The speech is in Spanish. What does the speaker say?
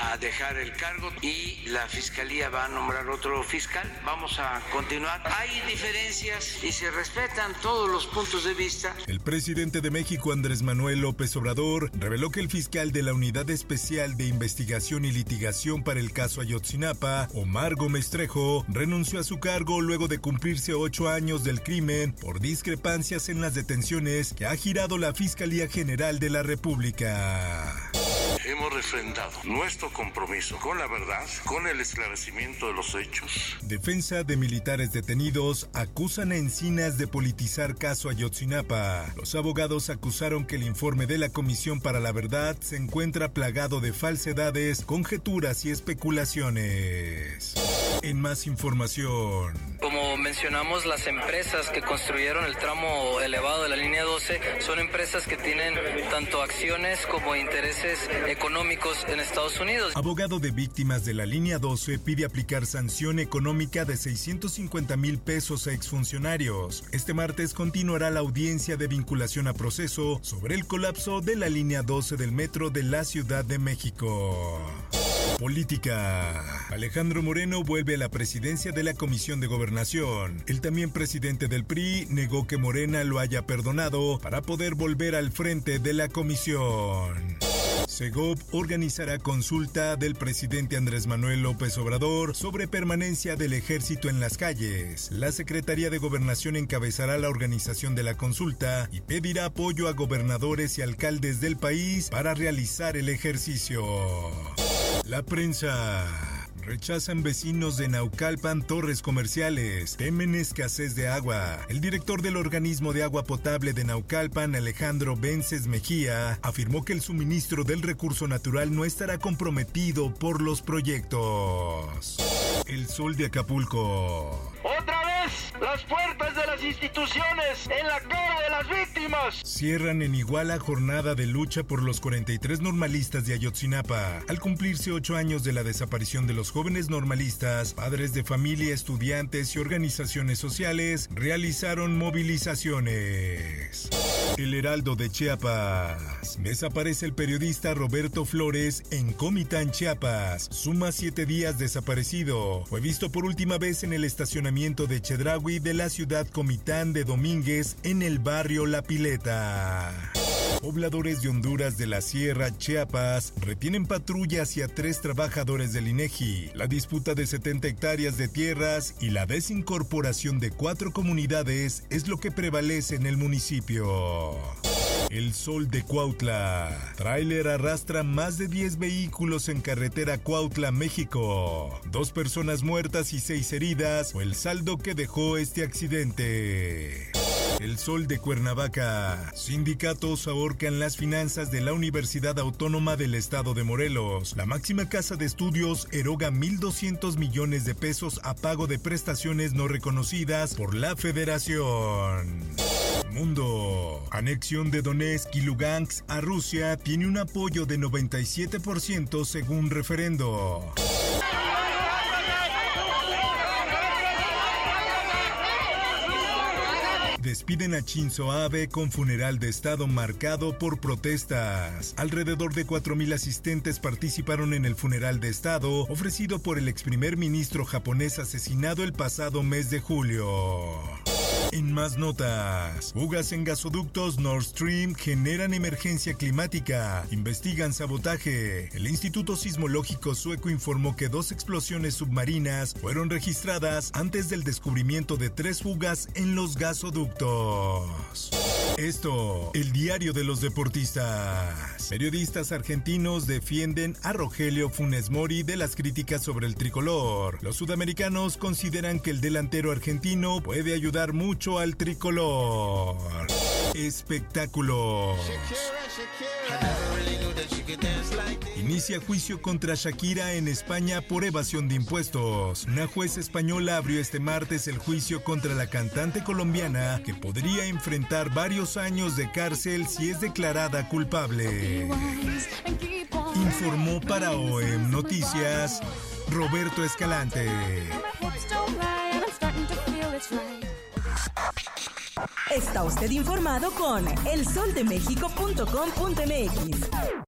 a dejar el cargo y la fiscalía va a nombrar otro fiscal. Vamos a continuar. Hay diferencias y se respetan todos los puntos de vista. El presidente de México, Andrés Manuel López Obrador, reveló que el fiscal de la Unidad Especial de Investigación y Litigación para el caso Ayotzinapa, Omar Gómez Trejo, renunció a su cargo luego de cumplirse ocho años del crimen por discrepancias en las detenciones que ha girado la Fiscalía General de la República. Refrendado nuestro compromiso con la verdad, con el esclarecimiento de los hechos. Defensa de militares detenidos acusan a Encinas de politizar caso Ayotzinapa. Los abogados acusaron que el informe de la Comisión para la Verdad se encuentra plagado de falsedades, conjeturas y especulaciones. En más información. Como mencionamos, las empresas que construyeron el tramo elevado de la línea 12 son empresas que tienen tanto acciones como intereses económicos en Estados Unidos. Abogado de víctimas de la línea 12 pide aplicar sanción económica de 650 mil pesos a exfuncionarios. Este martes continuará la audiencia de vinculación a proceso sobre el colapso de la línea 12 del metro de la Ciudad de México. Política. Alejandro Moreno vuelve a la presidencia de la Comisión de Gobernación. El también presidente del PRI negó que Morena lo haya perdonado para poder volver al frente de la comisión. Segov organizará consulta del presidente Andrés Manuel López Obrador sobre permanencia del ejército en las calles. La Secretaría de Gobernación encabezará la organización de la consulta y pedirá apoyo a gobernadores y alcaldes del país para realizar el ejercicio. La prensa. Rechazan vecinos de Naucalpan torres comerciales. Temen escasez de agua. El director del organismo de agua potable de Naucalpan, Alejandro Vences Mejía, afirmó que el suministro del recurso natural no estará comprometido por los proyectos. El sol de Acapulco. Las puertas de las instituciones en la cara de las víctimas. Cierran en Iguala jornada de lucha por los 43 normalistas de Ayotzinapa. Al cumplirse ocho años de la desaparición de los jóvenes normalistas, padres de familia, estudiantes y organizaciones sociales realizaron movilizaciones. El Heraldo de Chiapas. Desaparece el periodista Roberto Flores en Comitán, Chiapas. Suma siete días desaparecido. Fue visto por última vez en el estacionamiento de Chedraui de la ciudad Comitán de Domínguez en el barrio La Pileta. Pobladores de Honduras de la Sierra, Chiapas, retienen patrulla hacia tres trabajadores del INEGI. La disputa de 70 hectáreas de tierras y la desincorporación de cuatro comunidades es lo que prevalece en el municipio. El Sol de Cuautla. Tráiler arrastra más de 10 vehículos en carretera Cuautla, México. Dos personas muertas y seis heridas fue el saldo que dejó este accidente. El Sol de Cuernavaca. Sindicatos ahorcan las finanzas de la Universidad Autónoma del Estado de Morelos. La máxima casa de estudios eroga 1.200 millones de pesos a pago de prestaciones no reconocidas por la federación. Mundo. Anexión de Donetsk y Lugansk a Rusia tiene un apoyo de 97% según referendo. Despiden a Shinzo Abe con funeral de Estado marcado por protestas. Alrededor de 4.000 asistentes participaron en el funeral de Estado ofrecido por el ex primer ministro japonés asesinado el pasado mes de julio. En más notas, fugas en gasoductos Nord Stream generan emergencia climática, investigan sabotaje. El Instituto Sismológico Sueco informó que dos explosiones submarinas fueron registradas antes del descubrimiento de tres fugas en los gasoductos. Esto, el diario de los deportistas. Periodistas argentinos defienden a Rogelio Funes Mori de las críticas sobre el tricolor. Los sudamericanos consideran que el delantero argentino puede ayudar mucho al tricolor. Espectáculos. Inicia juicio contra Shakira en España por evasión de impuestos. Una juez española abrió este martes el juicio contra la cantante colombiana que podría enfrentar varios años de cárcel si es declarada culpable. Informó para OEM Noticias Roberto Escalante. Está usted informado con elsoldemexico.com.mx.